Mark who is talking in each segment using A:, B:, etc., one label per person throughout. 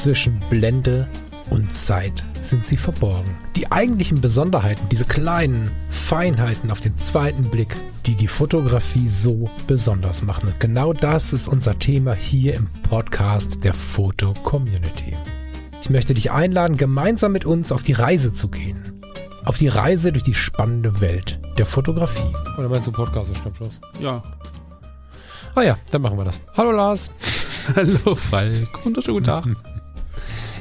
A: zwischen Blende und Zeit sind sie verborgen. Die eigentlichen Besonderheiten, diese kleinen Feinheiten auf den zweiten Blick, die die Fotografie so besonders machen. Und genau das ist unser Thema hier im Podcast der Foto Community. Ich möchte dich einladen, gemeinsam mit uns auf die Reise zu gehen. Auf die Reise durch die spannende Welt der Fotografie.
B: Oder meinst du Podcast, Schnappschuss?
A: Ja. Ah ja, dann machen wir das. Hallo Lars.
B: Hallo Falk. Wunderschönen guten Tag.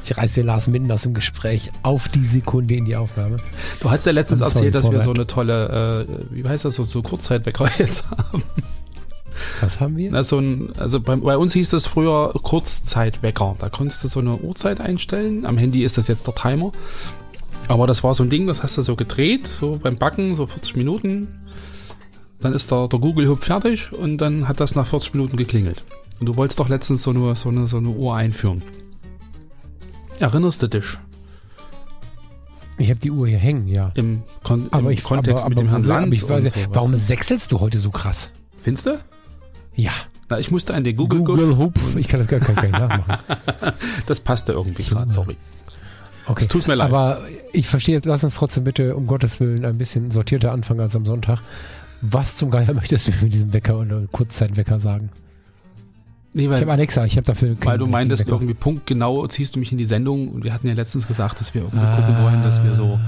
A: Ich reiße den Lars mitten aus dem Gespräch auf die Sekunde in die Aufnahme.
B: Du hast ja letztens sorry, erzählt, dass vorwärts. wir so eine tolle, äh, wie heißt das, so, so Kurzzeitwecker jetzt haben.
A: Was haben wir?
B: Na, so ein, also bei, bei, uns hieß das früher Kurzzeitwecker. Da konntest du so eine Uhrzeit einstellen. Am Handy ist das jetzt der Timer. Aber das war so ein Ding, das hast du so gedreht, so beim Backen, so 40 Minuten. Dann ist der, der Google-Hub fertig und dann hat das nach 40 Minuten geklingelt. Und du wolltest doch letztens so eine, so eine, so eine Uhr einführen. Erinnerst du dich?
A: Ich habe die Uhr hier hängen, ja.
B: Im, Kon
A: aber im ich, Kontext aber, aber, mit dem Herrn Lanz. Ich weiß, so, warum sechselst du heute so krass?
B: Findest du?
A: Ja.
B: Na, ich musste an den Google
A: Google Hupf. Ich kann das gar, gar nicht nachmachen.
B: das passte irgendwie gerade, sorry.
A: Okay. Es tut mir leid. Aber ich verstehe, lass uns trotzdem bitte um Gottes Willen ein bisschen sortierter anfangen als am Sonntag. Was zum Geier möchtest du mit diesem Wecker oder Kurzzeitwecker sagen? Nee, weil, ich habe Alexa, ich habe dafür
B: Weil du meintest, Wecker. irgendwie punktgenau ziehst du mich in die Sendung und wir hatten ja letztens gesagt, dass wir irgendwie ah, gucken wollen, dass wir so,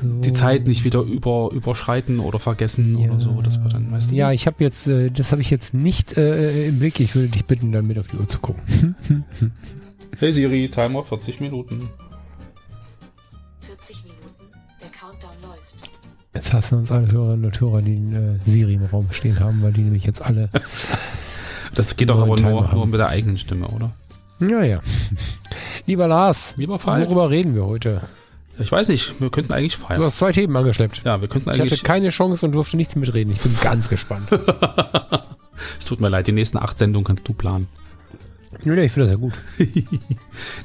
B: so, die Zeit nicht wieder über, überschreiten oder vergessen ja. oder so. Das war dann, weißt du?
A: Ja, ich habe jetzt, äh, das habe ich jetzt nicht äh, im Blick. Ich würde dich bitten, dann mit auf die Uhr zu gucken.
B: hey Siri, Timer 40 Minuten.
A: 40 Minuten, der Countdown läuft. Jetzt hassen uns alle Hörerinnen und Hörer, die einen äh, Siri im Raum stehen haben, weil die nämlich jetzt alle
B: Das geht doch aber nur, nur mit der eigenen Stimme, oder?
A: Ja, ja. Lieber Lars,
B: Lieber Falk.
A: worüber reden wir heute?
B: Ich weiß nicht, wir könnten eigentlich feiern.
A: Du hast zwei Themen angeschleppt.
B: Ja, wir könnten eigentlich.
A: Ich hatte keine Chance und durfte nichts mitreden. Ich bin ganz gespannt.
B: es tut mir leid, die nächsten acht Sendungen kannst du planen.
A: Nee, ich finde das ja gut.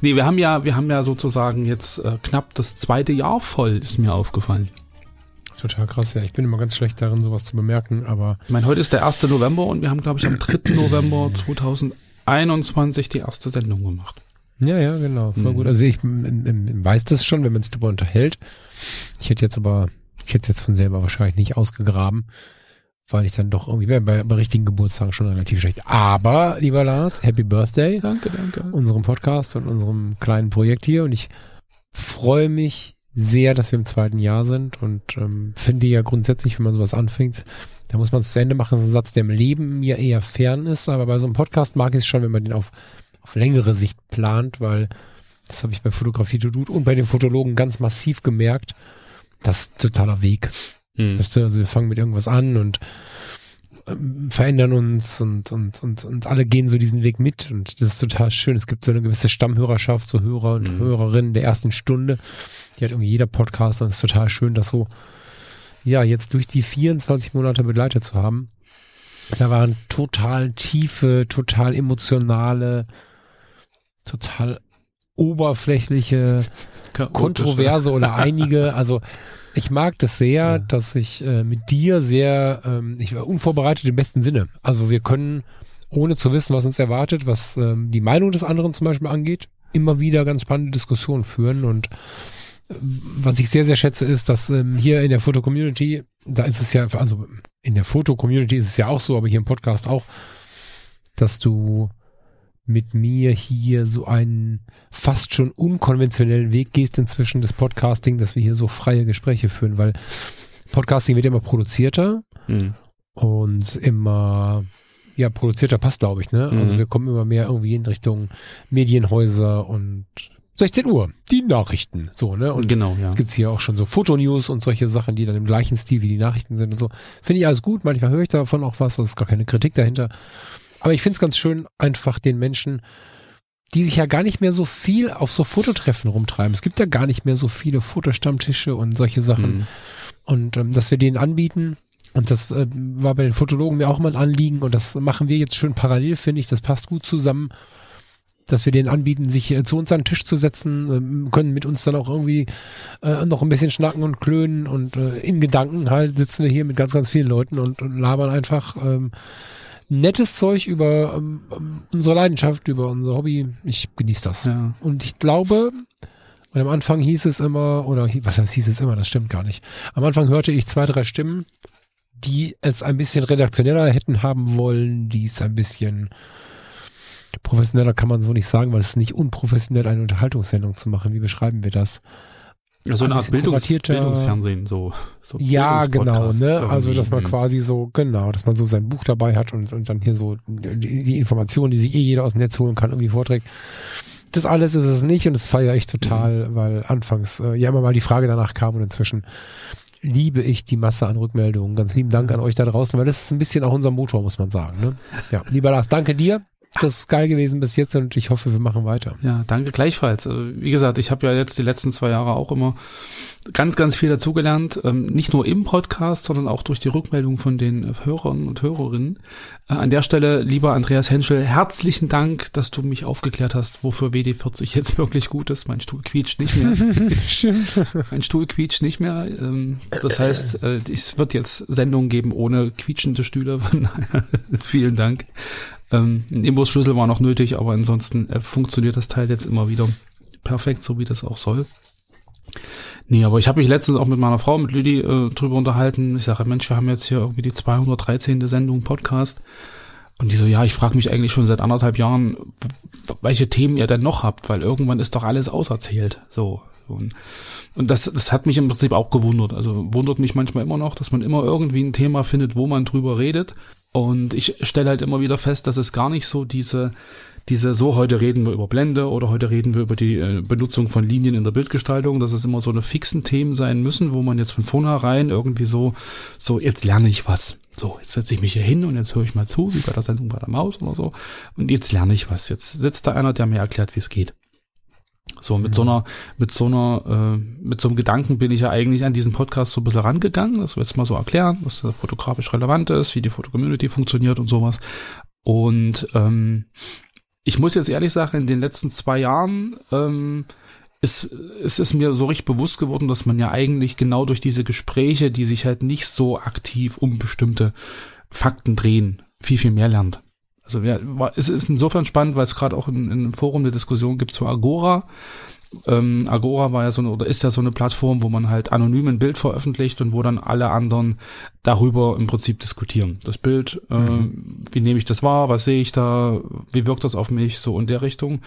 B: nee, wir haben ja, wir haben ja sozusagen jetzt äh, knapp das zweite Jahr voll, ist mir aufgefallen.
A: Total krass, ja. Ich bin immer ganz schlecht darin, sowas zu bemerken, aber.
B: Ich meine, heute ist der 1. November und wir haben, glaube ich, am 3. November 2021 die erste Sendung gemacht.
A: Ja, ja, genau. Voll mhm. gut. Also ich weiß das schon, wenn man sich darüber unterhält. Ich hätte jetzt aber, ich hätte jetzt von selber wahrscheinlich nicht ausgegraben, weil ich dann doch irgendwie bei, bei richtigen Geburtstagen schon relativ schlecht. Aber, lieber Lars, Happy Birthday.
B: Danke, danke.
A: Unserem Podcast und unserem kleinen Projekt hier und ich freue mich sehr, dass wir im zweiten Jahr sind und ähm, finde ja grundsätzlich, wenn man sowas anfängt, da muss man es zu Ende machen. Das ist ein Satz, der im Leben mir eher fern ist, aber bei so einem Podcast mag ich es schon, wenn man den auf, auf längere Sicht plant, weil das habe ich bei Fotografie to do und bei den Fotologen ganz massiv gemerkt. Das ist totaler Weg. Mhm. Weißt du, also wir fangen mit irgendwas an und ähm, verändern uns und, und, und, und alle gehen so diesen Weg mit und das ist total schön. Es gibt so eine gewisse Stammhörerschaft, so Hörer und mhm. Hörerinnen der ersten Stunde die hat irgendwie jeder Podcast und es ist total schön, das so, ja, jetzt durch die 24 Monate begleitet zu haben. Da waren total tiefe, total emotionale, total oberflächliche, kontroverse oder einige, also ich mag das sehr, ja. dass ich äh, mit dir sehr, ähm, ich war unvorbereitet im besten Sinne. Also wir können, ohne zu wissen, was uns erwartet, was ähm, die Meinung des anderen zum Beispiel angeht, immer wieder ganz spannende Diskussionen führen und was ich sehr, sehr schätze, ist, dass ähm, hier in der Foto-Community, da ist es ja, also in der Foto-Community ist es ja auch so, aber hier im Podcast auch, dass du mit mir hier so einen fast schon unkonventionellen Weg gehst inzwischen des Podcasting, dass wir hier so freie Gespräche führen, weil Podcasting wird immer produzierter mhm. und immer ja, produzierter passt, glaube ich, ne? Also mhm. Also wir kommen immer mehr irgendwie in Richtung Medienhäuser und 16 Uhr, die Nachrichten, so, ne? Und
B: genau, ja.
A: Es gibt hier auch schon so Fotonews und solche Sachen, die dann im gleichen Stil wie die Nachrichten sind und so. Finde ich alles gut, manchmal höre ich davon auch was, das ist gar keine Kritik dahinter. Aber ich finde es ganz schön, einfach den Menschen, die sich ja gar nicht mehr so viel auf so Fototreffen rumtreiben. Es gibt ja gar nicht mehr so viele Fotostammtische und solche Sachen. Mhm. Und ähm, dass wir denen anbieten, und das äh, war bei den Fotologen mir auch mal ein Anliegen und das machen wir jetzt schön parallel, finde ich. Das passt gut zusammen dass wir denen anbieten, sich äh, zu uns an den Tisch zu setzen, ähm, können mit uns dann auch irgendwie äh, noch ein bisschen schnacken und klönen und äh, in Gedanken halt sitzen wir hier mit ganz, ganz vielen Leuten und, und labern einfach ähm, nettes Zeug über ähm, unsere Leidenschaft, über unser Hobby. Ich genieße das.
B: Ja.
A: Und ich glaube, und am Anfang hieß es immer, oder was heißt hieß es immer, das stimmt gar nicht. Am Anfang hörte ich zwei, drei Stimmen, die es ein bisschen redaktioneller hätten haben wollen, die es ein bisschen professioneller kann man so nicht sagen, weil es ist nicht unprofessionell, eine Unterhaltungssendung zu machen. Wie beschreiben wir das?
B: So
A: Ein
B: eine Art Bildungs Bildungsfernsehen, so. so
A: Ja, genau, ne? Also, dass man
B: irgendwie.
A: quasi so, genau, dass man so sein Buch dabei hat und, und dann hier so die, die Informationen, die sich eh jeder aus dem Netz holen kann, irgendwie vorträgt. Das alles ist es nicht und das feiere ich total,
B: Mhm.
A: weil anfangs äh, ja immer mal die Frage danach kam und inzwischen liebe ich die Masse an Rückmeldungen. Ganz lieben Dank an euch da draußen, weil das ist ein bisschen auch unser Motor, muss man sagen. Ne? Ja, lieber Lars, danke dir. Das ist geil gewesen bis jetzt und ich hoffe, wir machen weiter.
B: Ja, danke gleichfalls. Also, Wie gesagt, ich habe ja jetzt die letzten zwei Jahre auch immer ganz, ganz viel dazugelernt. Ähm, nicht nur im Podcast, sondern auch durch die Rückmeldung von den äh, Hörern und Hörerinnen. Äh, an der Stelle, lieber Andreas Henschel, herzlichen Dank, dass du mich aufgeklärt hast, wofür WD40 jetzt wirklich gut ist. Mein Stuhl quietscht nicht mehr.
A: Stimmt.
B: Mein Stuhl quietscht nicht mehr. Ähm, das heißt, äh, es wird jetzt Sendungen geben ohne quietschende Stühle. Vielen Dank. Ähm, ein Imbusschlüssel war noch nötig, aber ansonsten äh, funktioniert das Teil jetzt immer wieder perfekt, so wie das auch soll. Nee, aber ich habe mich letztens auch mit meiner Frau, mit Lüdi, äh, drüber unterhalten. Ich sage, Mensch, wir haben jetzt hier irgendwie die 213. Sendung Podcast. Und die so, ja, ich frage mich eigentlich schon seit anderthalb Jahren, welche Themen ihr denn noch habt, weil irgendwann ist doch alles auserzählt. So. Und, und das, das hat mich im Prinzip auch gewundert. Also wundert mich manchmal immer noch, dass man immer irgendwie ein Thema findet, wo man drüber redet. Und ich stelle halt immer wieder fest, dass es gar nicht so diese, diese, so heute reden wir über Blende oder heute reden wir über die äh, Benutzung von Linien in der Bildgestaltung, dass es immer so eine fixen Themen sein müssen, wo man jetzt von vornherein irgendwie so, so, jetzt lerne ich was. So, jetzt setze ich mich hier hin und jetzt höre ich mal zu, wie bei der Sendung bei der Maus oder so. Und jetzt lerne ich was. Jetzt sitzt da einer, der mir erklärt, wie es geht. So, mit so einer, mit so einer, äh, mit so einem Gedanken bin ich ja eigentlich an diesen Podcast so ein bisschen rangegangen, dass wir jetzt mal so erklären, was da fotografisch relevant ist, wie die Fotocommunity funktioniert und sowas. Und ähm, ich muss jetzt ehrlich sagen, in den letzten zwei Jahren ähm, ist, ist es mir so richtig bewusst geworden, dass man ja eigentlich genau durch diese Gespräche, die sich halt nicht so aktiv um bestimmte Fakten drehen, viel, viel mehr lernt. Also ja, es ist insofern spannend, weil es gerade auch in, in einem Forum eine Diskussion gibt zu Agora. Ähm, Agora war ja so eine, oder ist ja so eine Plattform, wo man halt anonym ein Bild veröffentlicht und wo dann alle anderen darüber im Prinzip diskutieren. Das Bild, äh, wie nehme ich das wahr, was sehe ich da, wie wirkt das auf mich, so in der Richtung.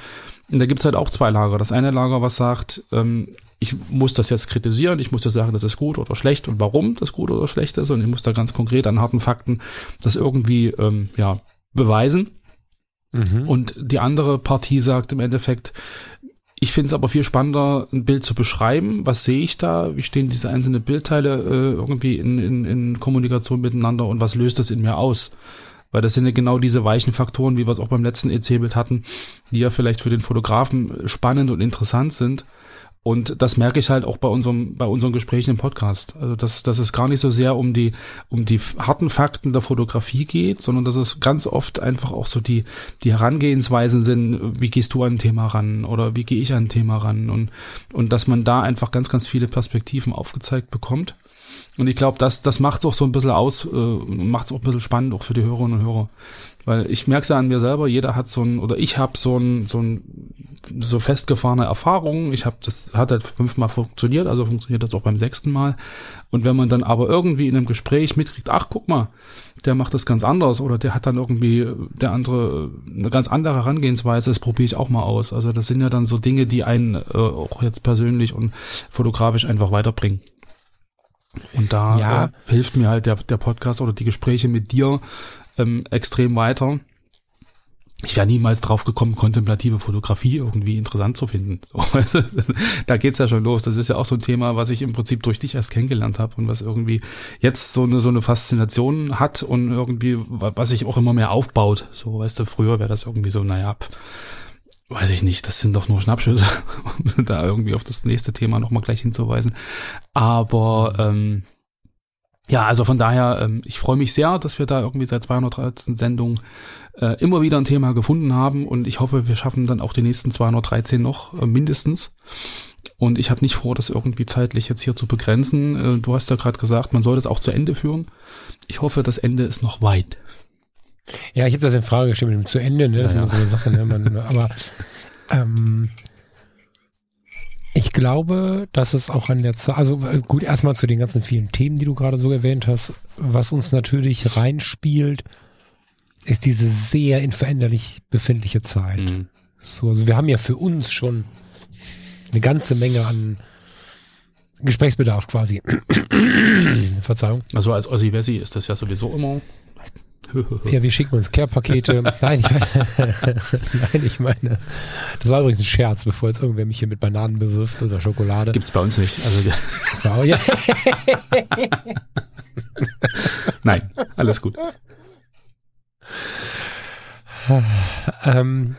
B: Und da gibt's halt auch zwei Lager. Das eine Lager, was sagt, ähm, ich muss das jetzt kritisieren, ich muss jetzt sagen, das ist gut oder schlecht und warum das gut oder schlecht ist und ich muss da ganz konkret an harten Fakten das irgendwie ähm, ja beweisen.
A: Mhm.
B: Und die andere Partie sagt im Endeffekt, ich finde es aber viel spannender, ein Bild zu beschreiben. Was sehe ich da? Wie stehen diese einzelnen Bildteile äh, irgendwie in, in, in Kommunikation miteinander und was löst das in mir aus? Weil das sind ja genau diese weichen Faktoren, wie wir es auch beim letzten EC-Bild hatten, die ja vielleicht für den Fotografen spannend und interessant sind. Und das merke ich halt auch bei unserem, bei unseren Gesprächen im Podcast. Also, dass, dass es gar nicht so sehr um die, um die harten Fakten der Fotografie geht, sondern dass es ganz oft einfach auch so die, die Herangehensweisen sind, wie gehst du an ein Thema ran oder wie gehe ich an ein Thema ran und, und dass man da einfach ganz, ganz viele Perspektiven aufgezeigt bekommt. Und ich glaube, das, das macht es auch so ein bisschen aus, äh, macht es auch ein bisschen spannend auch für die Hörerinnen und Hörer. Weil ich merke es ja an mir selber, jeder hat so ein, oder ich habe so ein, so ein, so festgefahrene Erfahrungen. Ich habe, das hat halt fünfmal funktioniert, also funktioniert das auch beim sechsten Mal. Und wenn man dann aber irgendwie in einem Gespräch mitkriegt, ach, guck mal, der macht das ganz anders oder der hat dann irgendwie, der andere, eine ganz andere Herangehensweise, das probiere ich auch mal aus. Also das sind ja dann so Dinge, die einen äh, auch jetzt persönlich und fotografisch einfach weiterbringen. Und da
A: Ja.
B: äh, hilft mir halt der, der Podcast oder die Gespräche mit dir ähm, extrem weiter. Ich wäre niemals drauf gekommen, kontemplative Fotografie irgendwie interessant zu finden. So, weißt du, da geht's ja schon los. Das ist ja auch so ein Thema, was ich im Prinzip durch dich erst kennengelernt habe und was irgendwie jetzt so eine so eine Faszination hat und irgendwie was sich auch immer mehr aufbaut. So, weißt du, früher wäre das irgendwie so, naja, weiß ich nicht, das sind doch nur Schnappschüsse, um da irgendwie auf das nächste Thema nochmal gleich hinzuweisen. Aber ähm, ja, also von daher, ähm, ich freue mich sehr, dass wir da irgendwie seit 213 Sendungen äh, immer wieder ein Thema gefunden haben und ich hoffe, wir schaffen dann auch die nächsten 213 noch äh, mindestens. Und ich habe nicht vor, das irgendwie zeitlich jetzt hier zu begrenzen. Äh, du hast ja gerade gesagt, man soll das auch zu Ende führen. Ich hoffe, das Ende ist noch weit.
A: Ja, ich habe das in Frage gestellt mit dem zu Ende, ne? Das
B: Ja,
A: ist immer so eine Sache, ne? Man, aber ähm, ich glaube, dass es auch an der Zeit, also äh, gut, erstmal zu den ganzen vielen Themen, die du gerade so erwähnt hast, was uns natürlich reinspielt, ist diese sehr in veränderlich befindliche Zeit.
B: Mhm.
A: So, also wir haben ja für uns schon eine ganze Menge an Gesprächsbedarf quasi. Verzeihung.
B: Also als Ossi Wessi ist das ja sowieso immer.
A: Ja, wir schicken uns Care-Pakete. Nein, ich meine, nein, ich meine, das war übrigens ein Scherz, bevor jetzt irgendwer mich hier mit Bananen bewirft oder Schokolade.
B: Gibt's bei uns nicht. Also
A: ja.
B: nein, alles gut.
A: ähm,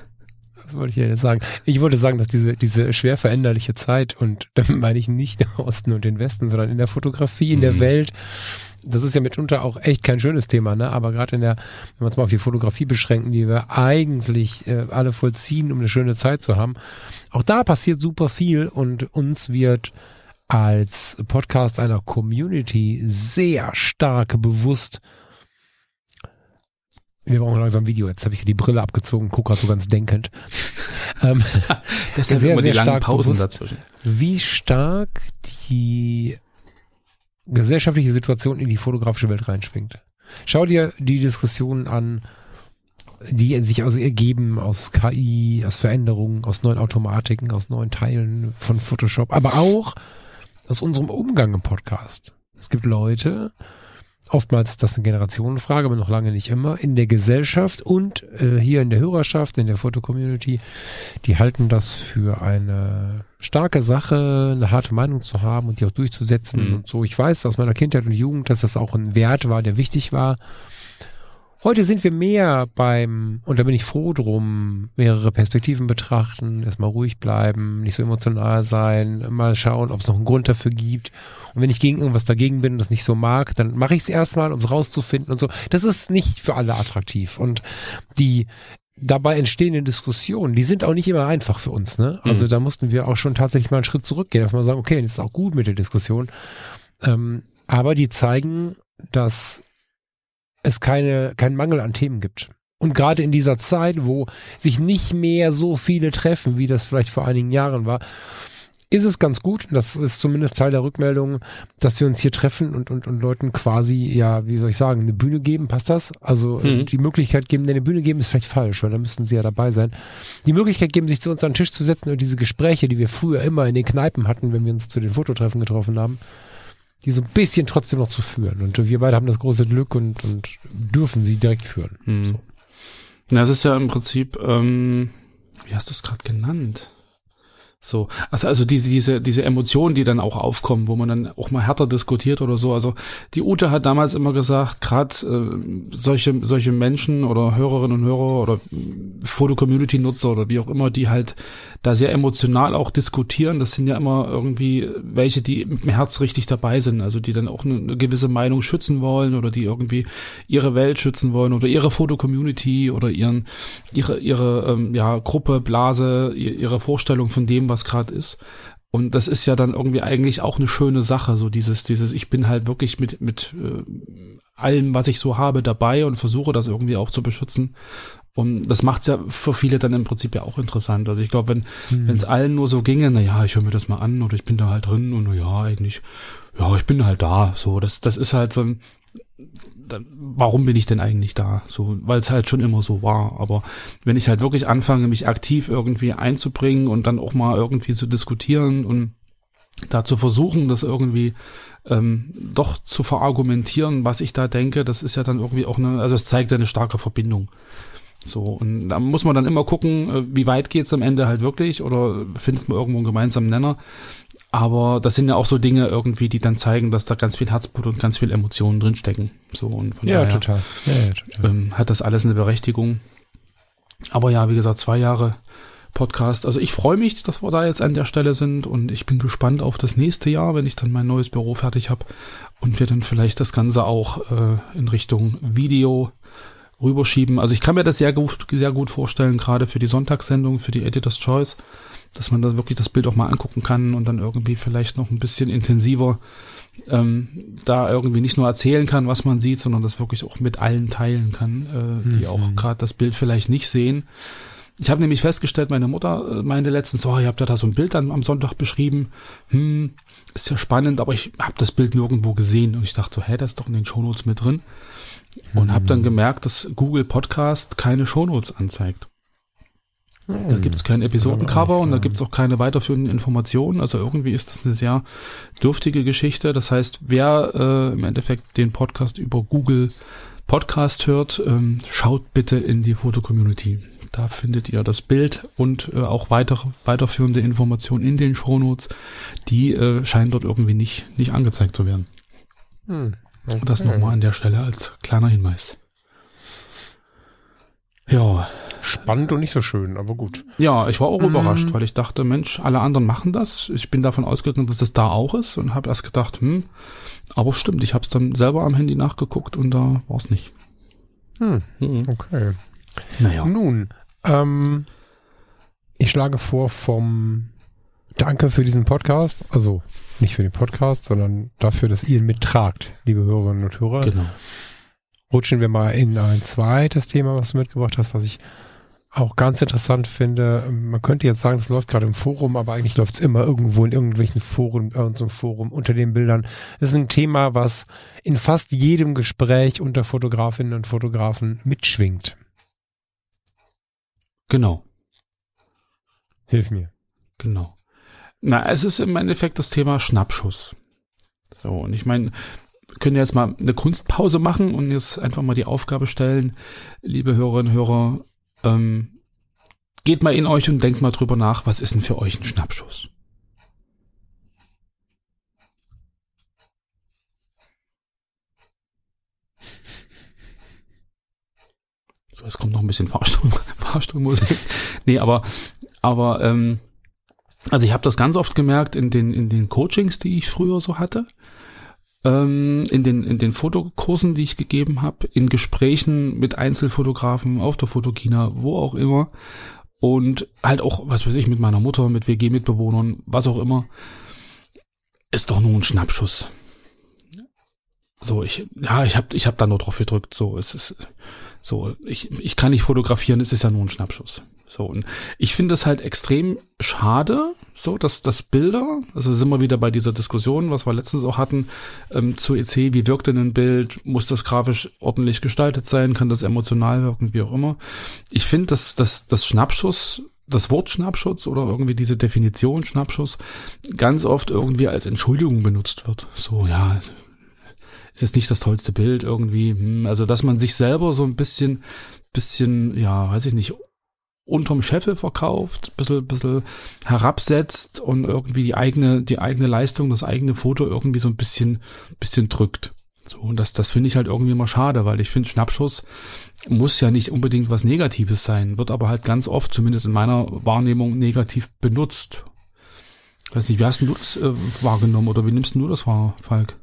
A: was wollte ich denn jetzt sagen? Ich wollte sagen, dass diese, diese schwer veränderliche Zeit, und damit meine ich nicht den Osten und den Westen, sondern in der Fotografie, in der
B: Mhm.
A: Welt, das ist ja mitunter auch echt kein schönes Thema, ne? Aber gerade in der, wenn wir uns mal auf die Fotografie beschränken, die wir eigentlich äh, alle vollziehen, um eine schöne Zeit zu haben, auch da passiert super viel und uns wird als Podcast einer Community sehr stark bewusst, wir brauchen langsam ein Video. Jetzt habe ich die Brille abgezogen, gucke gerade so ganz denkend. ähm,
B: Deshalb
A: Sehr,
B: immer die
A: sehr
B: langen
A: stark
B: Pausen
A: bewusst.
B: dazwischen.
A: wie stark die gesellschaftliche Situation in die fotografische Welt reinschwingt. Schau dir die Diskussionen an, die sich also ergeben aus KI, aus Veränderungen, aus neuen Automatiken, aus neuen Teilen von Photoshop, aber auch aus unserem Umgang im Podcast. Es gibt Leute, oftmals ist das eine Generationenfrage, aber noch lange nicht immer, in der Gesellschaft und äh, hier in der Hörerschaft, in der Foto-Community, die halten das für eine starke Sache, eine harte Meinung zu haben und die auch durchzusetzen
B: Mhm.
A: und so. Ich weiß aus meiner Kindheit und Jugend, dass das auch ein Wert war, der wichtig war. Heute sind wir mehr beim, und da bin ich froh drum, mehrere Perspektiven betrachten, erstmal ruhig bleiben, nicht so emotional sein, mal schauen, ob es noch einen Grund dafür gibt. Und wenn ich gegen irgendwas dagegen bin und das nicht so mag, dann mache ich es erstmal, um es rauszufinden und so. Das ist nicht für alle attraktiv. Und die dabei entstehenden Diskussionen, die sind auch nicht immer einfach für uns. Ne? Also
B: Mhm.
A: da mussten wir auch schon tatsächlich mal einen Schritt zurückgehen, dass wir sagen, okay, das ist auch gut mit der Diskussion. Ähm, aber die zeigen, dass es keine, keinen Mangel an Themen gibt. Und gerade in dieser Zeit, wo sich nicht mehr so viele treffen, wie das vielleicht vor einigen Jahren war, ist es ganz gut, das ist zumindest Teil der Rückmeldung, dass wir uns hier treffen und, und, und Leuten quasi, ja, wie soll ich sagen, eine Bühne geben, passt das? Also äh,
B: Mhm.
A: die Möglichkeit geben, eine Bühne geben ist vielleicht falsch, weil da müssten sie ja dabei sein. Die Möglichkeit geben, sich zu uns an den Tisch zu setzen und diese Gespräche, die wir früher immer in den Kneipen hatten, wenn wir uns zu den Fototreffen getroffen haben, die so ein bisschen trotzdem noch zu führen. Und wir beide haben das große Glück und, und dürfen sie direkt führen.
B: Hm. Na, es ist ja im Prinzip, ähm, wie hast du es gerade genannt? So, also, also diese, diese, diese Emotionen, die dann auch aufkommen, wo man dann auch mal härter diskutiert oder so. Also die Ute hat damals immer gesagt, gerade äh, solche, solche Menschen oder Hörerinnen und Hörer oder Foto-Community-Nutzer oder wie auch immer, die halt da sehr emotional auch diskutieren, das sind ja immer irgendwie welche, die mit dem Herz richtig dabei sind, also die dann auch eine, eine gewisse Meinung schützen wollen oder die irgendwie ihre Welt schützen wollen oder ihre Foto-Community oder ihren, ihre, ihre ähm, ja, Gruppe, Blase, ihr- ihre Vorstellung von dem, was gerade ist. Und das ist ja dann irgendwie eigentlich auch eine schöne Sache, so dieses, dieses, ich bin halt wirklich mit, mit äh, allem, was ich so habe, dabei und versuche das irgendwie auch zu beschützen. Und das macht's ja für viele dann im Prinzip ja auch interessant. Also ich glaube, wenn
A: Hm.
B: wenn es allen nur so ginge, na ja, ich höre mir das mal an oder ich bin da halt drin und na ja, eigentlich, ja, ich bin halt da. So, das, das ist halt so ein, dann, warum bin ich denn eigentlich da? So, weil es halt schon immer so war. Aber wenn ich halt wirklich anfange, mich aktiv irgendwie einzubringen und dann auch mal irgendwie zu diskutieren und da zu versuchen, das irgendwie ähm, doch zu verargumentieren, was ich da denke, das ist ja dann irgendwie auch eine, also es zeigt ja eine starke Verbindung. So, und da muss man dann immer gucken, äh, wie weit geht's am Ende halt wirklich oder findet man irgendwo einen gemeinsamen Nenner. Aber das sind ja auch so Dinge irgendwie, die dann zeigen, dass da ganz viel Herzblut und ganz viel Emotionen drinstecken. So, und von
A: Ja,
B: daher
A: total. Ja, ja, total.
B: ähm, hat das alles eine Berechtigung. Aber ja, wie gesagt, zwei Jahre Podcast. Also ich freue mich, dass wir da jetzt an der Stelle sind und ich bin gespannt auf das nächste Jahr, wenn ich dann mein neues Büro fertig habe und wir dann vielleicht das Ganze auch äh, in Richtung Video rüberschieben. Also ich kann mir das sehr gut, sehr gut vorstellen, gerade für die Sonntagssendung, für die Editor's Choice, dass man da wirklich das Bild auch mal angucken kann und dann irgendwie vielleicht noch ein bisschen intensiver ähm, da irgendwie nicht nur erzählen kann, was man sieht, sondern das wirklich auch mit allen teilen kann, äh, die
A: Mhm.
B: auch gerade das Bild vielleicht nicht sehen. Ich habe nämlich festgestellt, meine Mutter äh, meinte letztens, oh, ihr habt ja da so ein Bild am, am Sonntag beschrieben. Hm, ist ja spannend, aber ich habe das Bild nirgendwo gesehen. Und ich dachte so, hä, das ist doch in den Shownotes mit drin. Und habe dann gemerkt, dass Google Podcast keine Shownotes anzeigt. Da gibt's kein Episodencover und da gibt's auch keine weiterführenden Informationen. Also irgendwie ist das eine sehr dürftige Geschichte. Das heißt, wer äh, im Endeffekt den Podcast über Google Podcast hört, ähm, schaut bitte in die Foto-Community. Da findet ihr das Bild und äh, auch weitere, weiterführende Informationen in den Shownotes. Die äh, scheinen dort irgendwie nicht, nicht angezeigt zu werden.
A: Hm.
B: Das nochmal an der Stelle als kleiner Hinweis. Ja,
A: Spannend und nicht so schön, aber gut.
B: ja, ich war auch
A: Mhm.
B: überrascht, weil ich dachte, Mensch, alle anderen machen das. Ich bin davon ausgegangen, dass es da auch ist und habe erst gedacht, hm, aber stimmt, ich habe es dann selber am Handy nachgeguckt und da war es nicht.
A: Hm.
B: Mhm.
A: Okay.
B: Naja.
A: Nun, ähm, ich schlage vor vom Danke für diesen Podcast, also nicht für den Podcast, sondern dafür, dass ihr ihn mittragt, liebe Hörerinnen und Hörer.
B: Genau.
A: Rutschen wir mal in ein zweites Thema, was du mitgebracht hast, was ich auch ganz interessant finde. Man könnte jetzt sagen, das läuft gerade im Forum, aber eigentlich läuft es immer irgendwo in irgendwelchen Foren, bei uns im Forum unter den Bildern. Es ist ein Thema, was in fast jedem Gespräch unter Fotografinnen und Fotografen mitschwingt.
B: Genau.
A: Hilf mir.
B: Genau. Na, es ist im Endeffekt das Thema Schnappschuss. So, und ich meine, wir können jetzt mal eine Kunstpause machen und jetzt einfach mal die Aufgabe stellen, liebe Hörerinnen und Hörer, ähm, geht mal in euch und denkt mal drüber nach, was ist denn für euch ein Schnappschuss? So, es kommt noch ein bisschen Fahrstuhl, Fahrstuhlmusik. nee, aber, aber, ähm, also ich habe das ganz oft gemerkt in den, in den Coachings, die ich früher so hatte, ähm, in, den, in den Fotokursen, die ich gegeben habe, in Gesprächen mit Einzelfotografen auf der Fotokina, wo auch immer. Und halt auch, was weiß ich, mit meiner Mutter, mit WG-Mitbewohnern, was auch immer. Ist doch nur ein Schnappschuss. So, ich, ja, ich habe ich hab da nur drauf gedrückt. So, es ist, so, ich, ich kann nicht fotografieren, es ist ja nur ein Schnappschuss. So, und ich finde es halt extrem schade, so, dass das Bilder, also sind wir wieder bei dieser Diskussion, was wir letztens auch hatten, ähm, zu EC, wie wirkt denn ein Bild, muss das grafisch ordentlich gestaltet sein, kann das emotional wirken, wie auch immer. Ich finde, dass, dass das Schnappschuss, das Wort Schnappschuss oder irgendwie diese Definition Schnappschuss ganz oft irgendwie als Entschuldigung benutzt wird. So, ja, ist jetzt nicht das tollste Bild irgendwie. Hm, Also, dass man sich selber so ein bisschen, bisschen, ja, weiß ich nicht, unterm Scheffel verkauft, bisschen, bisschen herabsetzt und irgendwie die eigene, die eigene Leistung, das eigene Foto irgendwie so ein bisschen, bisschen drückt. So, und das, das finde ich halt irgendwie immer schade, weil ich finde, Schnappschuss muss ja nicht unbedingt was Negatives sein, wird aber halt ganz oft, zumindest in meiner Wahrnehmung, negativ benutzt. Weiß nicht, wie hast denn du das äh, wahrgenommen oder wie nimmst denn du das wahr, Falk?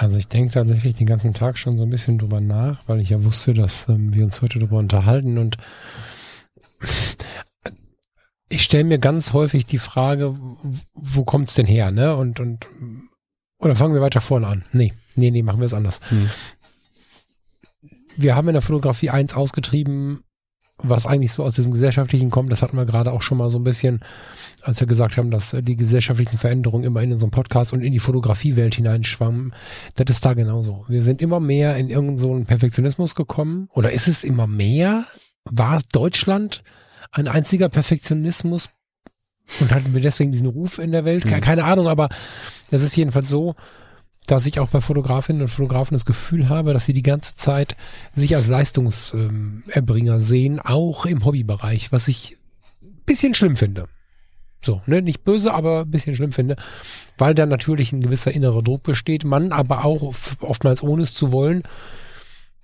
A: Also ich denke tatsächlich den ganzen Tag schon so ein bisschen drüber nach, weil ich ja wusste, dass ähm, wir uns heute darüber unterhalten und ich stelle mir ganz häufig die Frage, wo kommt's denn her, ne? Und und oder fangen wir weiter vorne an? Nee, nee, nee, machen wir es anders.
B: Hm.
A: Wir haben in der Fotografie eins ausgetrieben, was eigentlich so aus diesem Gesellschaftlichen kommt. Das hatten wir gerade auch schon mal so ein bisschen, als wir gesagt haben, dass die gesellschaftlichen Veränderungen immer in unseren Podcast und in die Fotografiewelt hineinschwammen. Das ist da genauso. Wir sind immer mehr in irgendeinen so Perfektionismus gekommen. Oder ist es immer mehr? War Deutschland ein einziger Perfektionismus und hatten wir deswegen diesen Ruf in der Welt?
B: Mhm.
A: Keine Ahnung, aber es ist jedenfalls so, dass ich auch bei Fotografinnen und Fotografen das Gefühl habe, dass sie die ganze Zeit sich als Leistungserbringer sehen, auch im Hobbybereich, was ich ein bisschen schlimm finde. So, ne, nicht böse, aber ein bisschen schlimm finde, weil da natürlich ein gewisser innerer Druck besteht, man aber auch oft- oftmals ohne es zu wollen,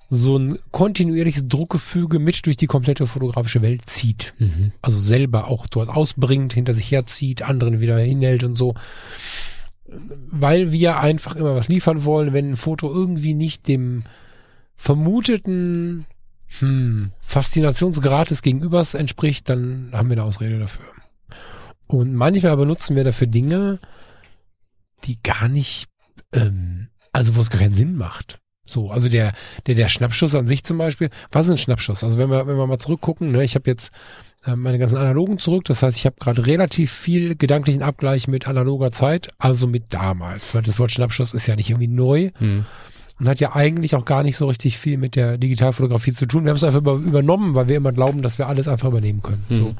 A: so ein kontinuierliches Druckgefüge mit durch die komplette fotografische Welt zieht.
B: Mhm.
A: Also selber auch dort ausbringt, hinter sich herzieht, anderen wieder hinhält und so. Weil wir einfach immer was liefern wollen, wenn ein Foto irgendwie nicht dem vermuteten hm, Faszinationsgrad des Gegenübers entspricht, dann haben wir eine Ausrede dafür. Und manchmal benutzen wir dafür Dinge, die gar nicht ähm, also wo es keinen Sinn macht. So, also der, der, der Schnappschuss an sich zum Beispiel, was ist ein Schnappschuss? Also wenn wir, wenn wir mal zurückgucken, ne, ich habe jetzt meine ganzen analogen zurück, das heißt, ich habe gerade relativ viel gedanklichen Abgleich mit analoger Zeit, also mit damals, weil das Wort Schnappschuss ist ja nicht irgendwie neu. Hm. Und hat ja eigentlich auch gar nicht so richtig viel mit der Digitalfotografie zu tun. Wir haben es einfach übernommen, weil wir immer glauben, dass wir alles einfach übernehmen können. Hm. So.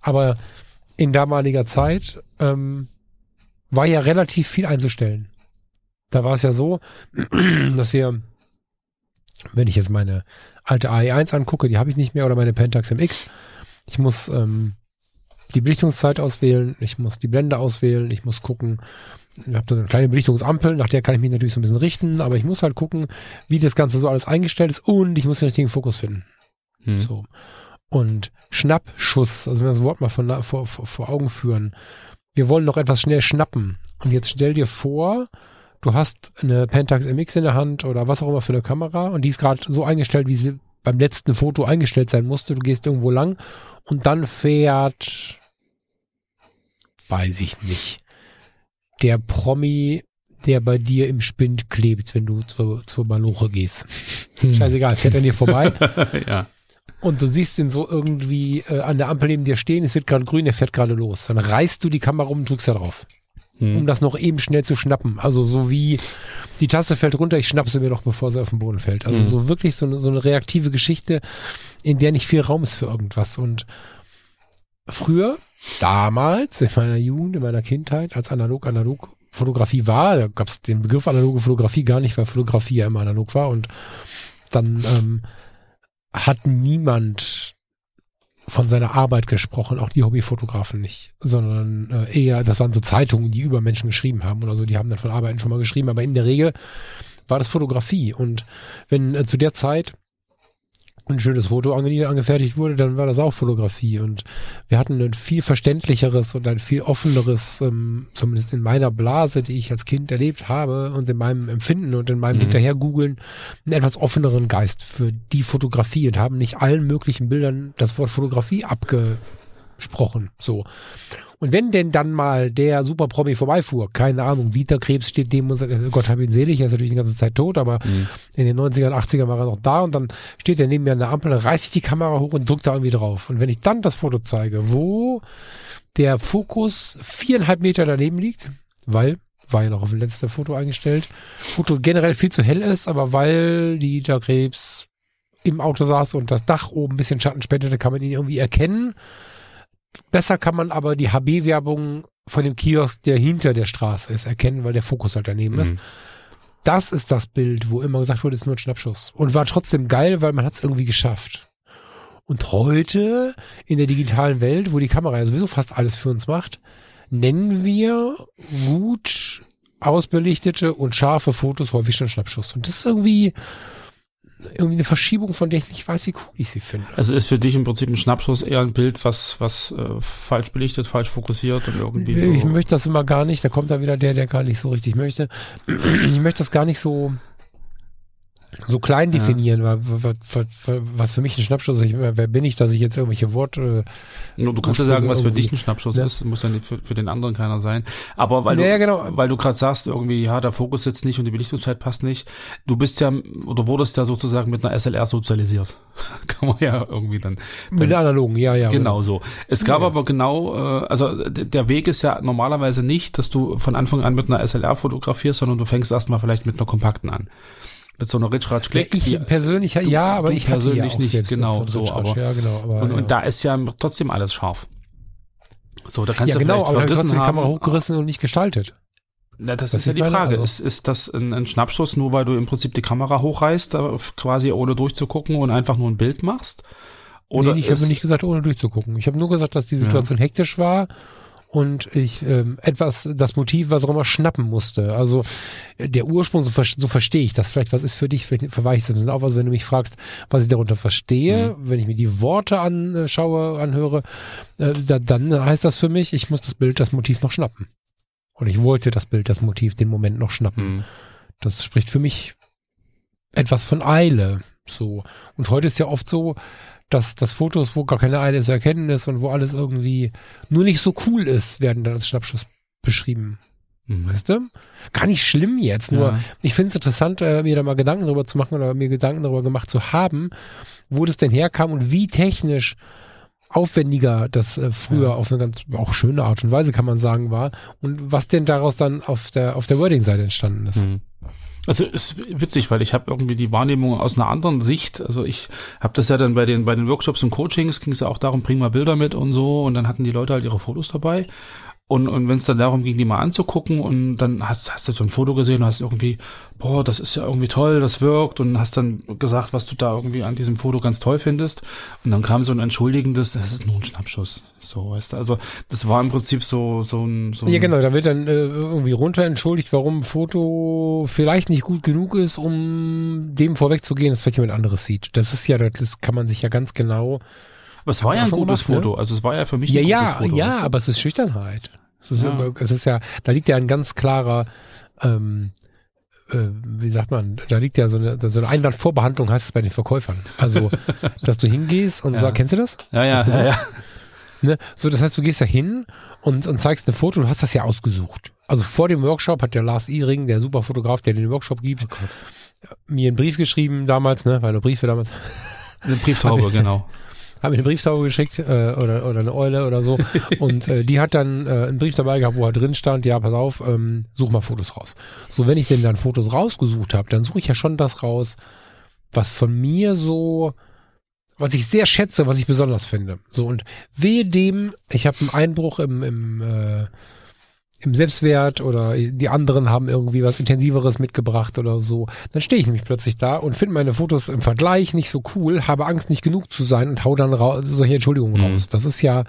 A: Aber in damaliger Zeit ähm, war ja relativ viel einzustellen. Da war es ja so, dass wir, wenn ich jetzt meine alte AE1 angucke, die habe ich nicht mehr, oder meine Pentax MX, ich muss ähm, die Belichtungszeit auswählen, ich muss die Blende auswählen, ich muss gucken, ich habe so eine kleine Belichtungsampel, nach der kann ich mich natürlich so ein bisschen richten, aber ich muss halt gucken, wie das Ganze so alles eingestellt ist und ich muss den richtigen Fokus finden. Hm. So. Und Schnappschuss, also wenn wir das Wort mal vor, vor, vor Augen führen, wir wollen noch etwas schnell schnappen. Und jetzt stell dir vor, du hast eine Pentax MX in der Hand oder was auch immer für eine Kamera und die ist gerade so eingestellt, wie sie beim letzten Foto eingestellt sein musste. Du gehst irgendwo lang und dann fährt, weiß ich nicht, der Promi, der bei dir im Spind klebt, wenn du zur, zur Maloche gehst. Hm. Scheißegal, fährt an dir vorbei.
B: ja.
A: Und du siehst ihn so irgendwie äh, an der Ampel neben dir stehen, es wird gerade grün, er fährt gerade los. Dann reißt du die Kamera um und drückst da drauf hm. um das noch eben schnell zu schnappen. Also so wie die Tasse fällt runter, ich schnapp sie mir doch, bevor sie auf den Boden fällt. Also hm. so wirklich so eine, so eine reaktive Geschichte, in der nicht viel Raum ist für irgendwas. Und früher, damals, in meiner Jugend, in meiner Kindheit, als analog, analog Fotografie war, da gab es den Begriff analoge Fotografie gar nicht, weil Fotografie ja immer analog war und dann ähm, hat niemand von seiner Arbeit gesprochen, auch die Hobbyfotografen nicht, sondern äh, eher, das waren so Zeitungen, die über Menschen geschrieben haben oder so, die haben dann von Arbeiten schon mal geschrieben, aber in der Regel war das Fotografie. Und wenn äh, zu der Zeit ein schönes Foto angefertigt wurde, dann war das auch Fotografie. Und wir hatten ein viel verständlicheres und ein viel offeneres, ähm, zumindest in meiner Blase, die ich als Kind erlebt habe und in meinem Empfinden und in meinem mhm. Hinterhergoogeln, einen etwas offeneren Geist für die Fotografie und haben nicht allen möglichen Bildern das Wort Fotografie abgesprochen. So. Und wenn denn dann mal der Super-Promi vorbeifuhr, keine Ahnung, Dieter Krebs steht neben uns, äh, Gott hab ihn selig, er ist natürlich die ganze Zeit tot, aber mhm. in den 90ern, 80ern war er noch da und dann steht er neben mir an der Ampel, dann reißt ich die Kamera hoch und drückt da irgendwie drauf. Und wenn ich dann das Foto zeige, wo der Fokus viereinhalb Meter daneben liegt, weil war ja noch auf dem letzten Foto eingestellt, Foto generell viel zu hell ist, aber weil Dieter Krebs im Auto saß und das Dach oben ein bisschen Schatten spendete, kann man ihn irgendwie erkennen. Besser kann man aber die HB-Werbung von dem Kiosk, der hinter der Straße ist, erkennen, weil der Fokus halt daneben mhm. ist. Das ist das Bild, wo immer gesagt wurde, ist nur ein Schnappschuss. Und war trotzdem geil, weil man hat es irgendwie geschafft. Und heute in der digitalen Welt, wo die Kamera ja sowieso fast alles für uns macht, nennen wir gut ausbelichtete und scharfe Fotos häufig schon Schnappschuss. Und das ist irgendwie, irgendwie eine Verschiebung, von der ich nicht weiß, wie cool ich sie finde.
B: Also ist für dich im Prinzip ein Schnappschuss eher ein Bild, was, was äh, falsch belichtet, falsch fokussiert und irgendwie
A: ich
B: so.
A: Ich möchte das immer gar nicht, da kommt da wieder der, der gar nicht so richtig möchte. Ich möchte das gar nicht so so klein definieren, ja. was, für mich ein Schnappschuss ist. Wer bin ich, dass ich jetzt irgendwelche Worte.
B: Äh, du kannst ja sagen, was für dich ein Schnappschuss ja. ist, muss ja nicht für, für den anderen keiner sein. Aber weil ja, du, genau. weil du gerade sagst, irgendwie, ja, der Fokus jetzt nicht und die Belichtungszeit passt nicht. Du bist ja oder wurdest ja sozusagen mit einer SLR sozialisiert. Kann man ja irgendwie dann. dann
A: mit der analogen, ja, ja.
B: Genau so. Es gab aber genau, äh, also der Weg ist ja normalerweise nicht, dass du von Anfang an mit einer SLR fotografierst, sondern du fängst erstmal vielleicht mit einer kompakten an mit so einer Ritschratsch Klick.
A: Ja, ich persönlich, du, ja, aber ich persönlich ja nicht,
B: genau, so, aber,
A: ja, genau, aber,
B: und, und da ist ja trotzdem alles scharf. So, da kannst
A: ja,
B: du
A: genau,
B: vielleicht
A: aber
B: verrissen
A: die Kamera hochgerissen und nicht gestaltet.
B: Na, das, das ist ja die Frage. Also. Ist, ist das ein, ein Schnappschuss, nur weil du im Prinzip die Kamera hochreißt, quasi ohne durchzugucken und einfach nur ein Bild machst?
A: Oder nee, ich habe nicht gesagt, ohne durchzugucken. Ich habe nur gesagt, dass die Situation ja. hektisch war und ich ähm, etwas das Motiv, was auch immer schnappen musste. Also der Ursprung, so, so verstehe ich das. Vielleicht was ist für dich, vielleicht verweiche ich das ein bisschen auf, also wenn du mich fragst, was ich darunter verstehe, mhm. wenn ich mir die Worte anschaue, anhöre, äh, da, dann heißt das für mich, ich muss das Bild, das Motiv noch schnappen. Und ich wollte das Bild, das Motiv, den Moment noch schnappen. Mhm. Das spricht für mich etwas von Eile. So. Und heute ist ja oft so, dass, dass Fotos, wo gar keine Eile zu erkennen ist und wo alles irgendwie nur nicht so cool ist, werden dann als Schnappschuss beschrieben. Mhm. Weißt du? Gar nicht schlimm jetzt, nur
B: Ja.
A: ich finde es interessant, äh, mir da mal Gedanken darüber zu machen oder mir Gedanken darüber gemacht zu haben, wo das denn herkam und wie technisch aufwendiger das äh, früher
B: Ja.
A: auf eine ganz auch schöne Art und Weise kann man sagen war und was denn daraus dann auf der auf der Wording-Seite entstanden ist.
B: Mhm. Also ist witzig, weil ich habe irgendwie die Wahrnehmung aus einer anderen Sicht. Also ich habe das ja dann bei den bei den Workshops und Coachings ging es ja auch darum, bring mal Bilder mit und so und dann hatten die Leute halt ihre Fotos dabei. Und, und wenn es dann darum ging, die mal anzugucken und dann hast, hast du so ein Foto gesehen und hast irgendwie, boah, das ist ja irgendwie toll, das wirkt und hast dann gesagt, was du da irgendwie an diesem Foto ganz toll findest. Und dann kam so ein entschuldigendes, das ist nur ein Schnappschuss. So, weißt du, also das war im Prinzip so, so ein, so
A: Ja, genau, da wird dann äh, irgendwie runter entschuldigt, warum ein Foto vielleicht nicht gut genug ist, um dem vorwegzugehen, dass vielleicht jemand anderes sieht. Das ist ja, das kann man sich ja ganz genau.
B: Aber es war ja
A: Ja,
B: ein gutes
A: gemacht, ne?
B: Foto. Also es war ja für mich
A: Ja,
B: ein
A: ja,
B: gutes Foto.
A: ja,
B: du?
A: aber es ist Schüchternheit. Es ist,
B: Ja.
A: es ist ja, da liegt ja ein ganz klarer, ähm, äh, wie sagt man, da liegt ja so eine, so eine Einwandvorbehandlung heißt es bei den Verkäufern. Also, dass du hingehst und
B: Ja.
A: sagst, kennst du das?
B: Ja, ja,
A: Das
B: ja, ja.
A: Ne? So, das heißt, du gehst da hin und, und zeigst ein Foto, du hast das ja ausgesucht. Also vor dem Workshop hat der Lars Ihring, der super Fotograf, der den Workshop gibt, mir einen Brief geschrieben damals, ne, weil er Briefe damals,
B: Eine Brieftaube, genau.
A: Hat mir eine Brieftaube geschickt äh, oder, oder eine Eule oder so und äh, die hat dann äh, einen Brief dabei gehabt, wo halt drin stand, ja, pass auf, ähm, such mal Fotos raus. So, wenn ich denn dann Fotos rausgesucht habe, dann suche ich ja schon das raus, was von mir so, was ich sehr schätze, was ich besonders finde. So, und wehe dem, ich habe einen Einbruch im, im, äh, im Selbstwert oder die anderen haben irgendwie was Intensiveres mitgebracht oder so, dann stehe ich nämlich plötzlich da und finde meine Fotos im Vergleich nicht so cool, habe Angst, nicht genug zu sein und hau dann ra solche Entschuldigungen
B: Mhm.
A: raus. Das ist ja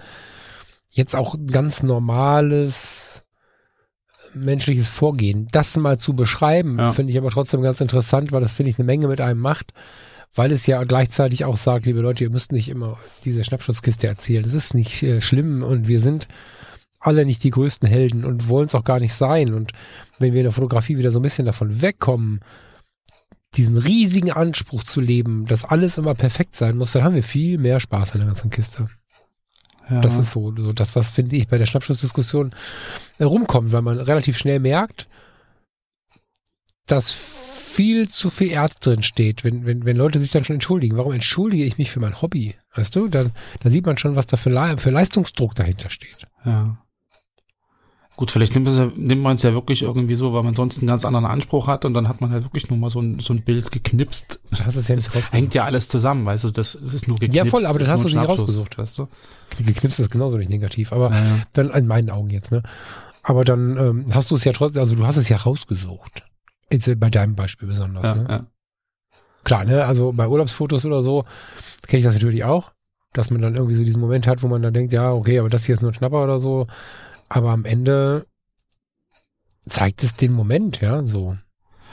A: jetzt auch ganz normales menschliches Vorgehen. Das mal zu beschreiben,
B: Ja.
A: finde ich aber trotzdem ganz interessant, weil das, finde ich, eine Menge mit einem macht, weil es ja gleichzeitig auch sagt, liebe Leute, ihr müsst nicht immer diese Schnappschutzkiste erzählen. Das ist nicht äh, schlimm und wir sind alle nicht die größten Helden und wollen es auch gar nicht sein. Und wenn wir in der Fotografie wieder so ein bisschen davon wegkommen, diesen riesigen Anspruch zu leben, dass alles immer perfekt sein muss, dann haben wir viel mehr Spaß an der ganzen Kiste.
B: Ja.
A: Das ist so, so das, was finde ich bei der Schnappschussdiskussion äh, rumkommt, weil man relativ schnell merkt, dass viel zu viel Erz drin steht, wenn, wenn, wenn Leute sich dann schon entschuldigen. Warum entschuldige ich mich für mein Hobby? Weißt du, dann, dann sieht man schon, was da für, Le für Leistungsdruck dahinter steht.
B: ja. Gut, vielleicht nimmt, ja- nimmt man es ja wirklich irgendwie so, weil man sonst einen ganz anderen Anspruch hat und dann hat man halt wirklich nur mal so ein, so ein Bild geknipst.
A: Du hast es ja nicht rausgesucht.
B: Hängt ja alles zusammen, weißt du, das, es ist nur geknipst.
A: Ja, voll, aber das hast du nicht rausgesucht.
B: Weißt du?
A: Geknipst ist genauso nicht negativ, aber
B: Ja, ja.
A: dann in meinen Augen jetzt, ne? Aber dann ähm, hast du es ja trotzdem, also du hast es ja rausgesucht. Jetzt äh, bei deinem Beispiel besonders,
B: Ja,
A: ne?
B: ja.
A: Klar, ne? Also bei Urlaubsfotos oder so kenne ich das natürlich auch, dass man dann irgendwie so diesen Moment hat, wo man dann denkt, ja, okay, aber das hier ist nur ein Schnapper oder so. Aber am Ende zeigt es den Moment, ja, so.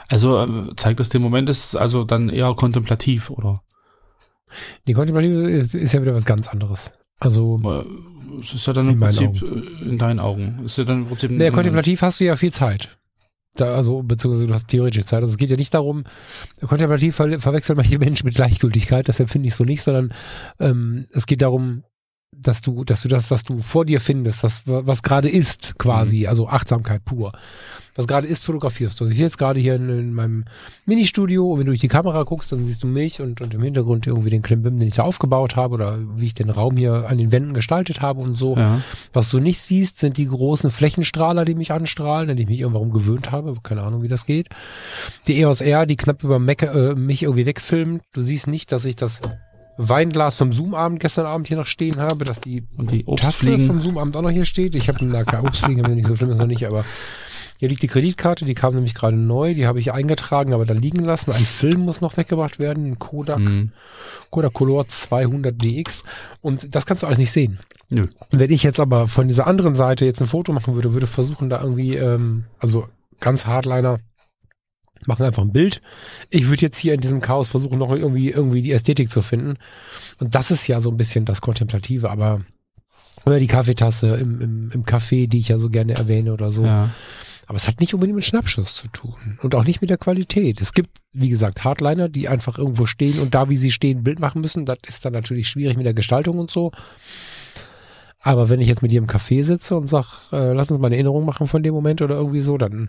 B: Also äh, zeigt das den Moment, ist also dann eher kontemplativ, oder?
A: Die Kontemplative ist, ist ja wieder was ganz anderes. Also,
B: Äh, Es ist ja dann im Prinzip äh, in deinen Augen. Ist ja dann im Prinzip
A: naja, kontemplativ hast du ja viel Zeit. Da, also, beziehungsweise du hast theoretische Zeit. Also es geht ja nicht darum, kontemplativ ver verwechseln manche Menschen mit Gleichgültigkeit, das empfinde ich so nicht, sondern ähm, es geht darum, dass du, dass du das, was du vor dir findest, was, was gerade ist, quasi, also Achtsamkeit pur. Was gerade ist, fotografierst du. Also Ich sehe jetzt gerade hier in, in meinem Ministudio und wenn du durch die Kamera guckst, dann siehst du mich und, und im Hintergrund irgendwie den Klimbim, den ich da aufgebaut habe oder wie ich den Raum hier an den Wänden gestaltet habe und so.
B: Ja.
A: Was du nicht siehst, sind die großen Flächenstrahler, die mich anstrahlen, an die ich mich irgendwann gewöhnt habe. Keine Ahnung, wie das geht. Die EOS R, die knapp über Mac, äh, mich irgendwie wegfilmt. Du siehst nicht, dass ich das Weinglas vom Zoom-Abend gestern Abend hier noch stehen habe, dass die
B: Und die
A: Tasse vom Zoom-Abend auch noch hier steht. Ich habe na klar, Obstfliegen haben wir nicht so schlimm ist noch nicht, aber hier liegt die Kreditkarte, die kam nämlich gerade neu, die habe ich eingetragen, aber da liegen lassen. Ein Film muss noch weggebracht werden, ein Kodak,
B: Hm.
A: Kodak Color 200 DX und das kannst du alles nicht sehen.
B: Nö.
A: Wenn ich jetzt aber von dieser anderen Seite jetzt ein Foto machen würde, würde versuchen da irgendwie, ähm, also ganz Hardliner, machen einfach ein Bild. Ich würde jetzt hier in diesem Chaos versuchen, noch irgendwie, irgendwie die Ästhetik zu finden. Und das ist ja so ein bisschen das Kontemplative, aber oder die Kaffeetasse im, im, im Café, die ich ja so gerne erwähne oder so.
B: Ja.
A: Aber es hat nicht unbedingt mit Schnappschuss zu tun und auch nicht mit der Qualität. Es gibt, wie gesagt, Hardliner, die einfach irgendwo stehen und da, wie sie stehen, ein Bild machen müssen. Das ist dann natürlich schwierig mit der Gestaltung und so. Aber wenn ich jetzt mit dir im Café sitze und sag, äh, lass uns mal eine Erinnerung machen von dem Moment oder irgendwie so, dann,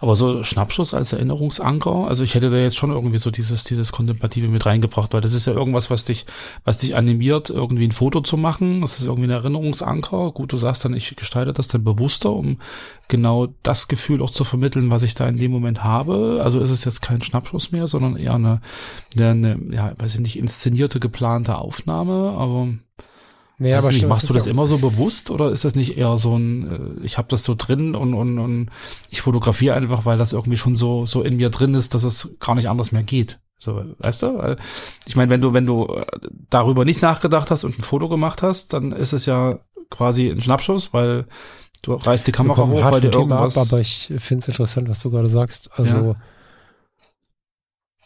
B: Aber so Schnappschuss als Erinnerungsanker, also ich hätte da jetzt schon irgendwie so dieses, dieses Kontemplative mit reingebracht, weil das ist ja irgendwas, was dich, was dich animiert, irgendwie ein Foto zu machen. Das ist irgendwie ein Erinnerungsanker. Gut, du sagst dann, ich gestalte das dann bewusster, um genau das Gefühl auch zu vermitteln, was ich da in dem Moment habe. Also ist es jetzt kein Schnappschuss mehr, sondern eher eine, eine, eine ja, weiß ich nicht, inszenierte, geplante Aufnahme, aber
A: Nee,
B: Weiß
A: aber
B: nicht,
A: stimmt,
B: machst du das immer so bewusst oder ist das nicht eher so ein, äh, ich habe das so drin und, und, und ich fotografiere einfach, weil das irgendwie schon so, so in mir drin ist, dass es gar nicht anders mehr geht. So, weißt du? Ich meine, wenn du, wenn du äh, darüber nicht nachgedacht hast und ein Foto gemacht hast, dann ist es ja quasi ein Schnappschuss, weil du reißt die Kamera hoch, weil dir
A: vom Thema ab,
B: irgendwas.
A: aber ich finde es interessant, was du gerade sagst. Also
B: Ja.